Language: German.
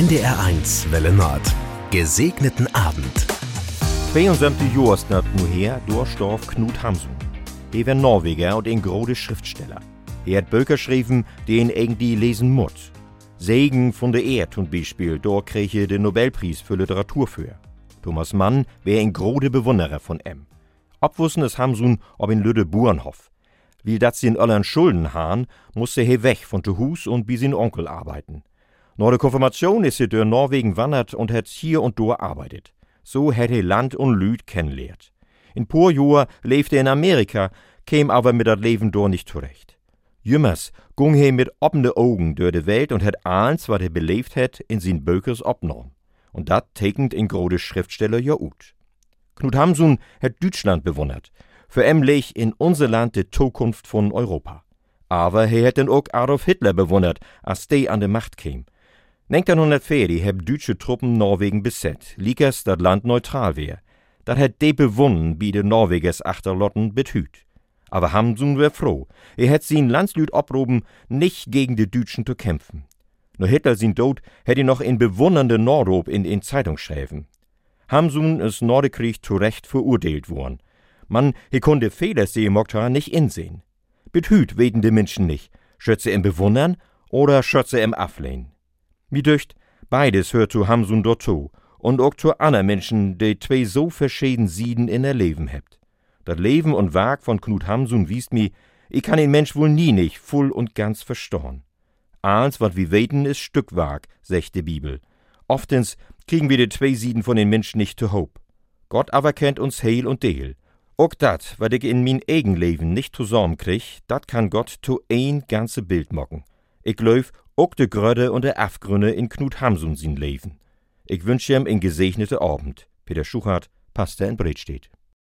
NDR1 Welle Nord. Gesegneten Abend. 72 Jahre ist nu her, durchstorf Knut Hamsun. Er war Norweger und ein großer Schriftsteller. Er hat Bücher geschrieben, die ihn irgendwie lesen muss. Segen von der Erd zum Beispiel, dort krieg er den Nobelpreis für Literatur für. Thomas Mann wäre ein großer Bewunderer von M. Obwussen es Hamsun ob in Lüde Burenhof. Wie dat sie in Öllern Schulden hahn, musste er weg von zu Hus und wie sin Onkel arbeiten. Nach der Konfirmation ist er durch Norwegen wandert und hat hier und dort arbeitet. So hat er Land und Lüd kennenlernt. In pur Jahr lebte er in Amerika, käm aber mit dat Leben dort nicht zurecht. Jümmers gung he mit offene Augen durch die Welt und hat alles, was er belebt hat, in sin Bökers opnorm. Und dat tekent in grode Schriftsteller ja ut. Knut Hamsun hat Deutschland bewundert. Für em leg in unser Land die Zukunft von Europa. Aber er hat den auch Adolf Hitler bewundert, als der an die Macht käm. 1940 heb deutsche Truppen Norwegen beset, liekers dat Land neutral wär. Dat het de bewunden, wie de Norwegers achterlotten betüt. Aber Hamsun wär froh. Er hätt sin Landslüd obroben, nicht gegen die Deutschen zu kämpfen. Nur Hitler sin Tod hätt ihn noch in bewundernde Nordrob in in Zeitung schreiben. Hamsun is Nordekrieg zu Recht verurteilt worden. Man, he konnte Fehler sehen Mokta nicht insehen. Betüt weten de Menschen nicht. Schötze im Bewundern oder schötze im Ablehnen. Mir döcht, beides hört zu Hamsun dort zu. Und auch zu anderen Menschen, die zwei so verschieden Sieden in der Leben hebt. Das Leben und Werk von Knut Hamsun wiest mi, ich kann den Mensch wohl nie nicht voll und ganz verstorn. Alles, wat wir weten, ist Stückwerk, secht die Bibel. Oftens kriegen wir die zwei Sieden von den Menschen nicht zu hob. Gott aber kennt uns heil und deel. Auch dat, wat ich in min eigen Leben nicht zusammen krieg, dat kann Gott zu ein ganze Bild mocken. Ich glaub, auch de Gröde und de Afgründe in Knut Hamsun sin Leben. Ich wünsche ihm einen gesegneten Abend. Peter Schuchart, Pastor in Bredstedt.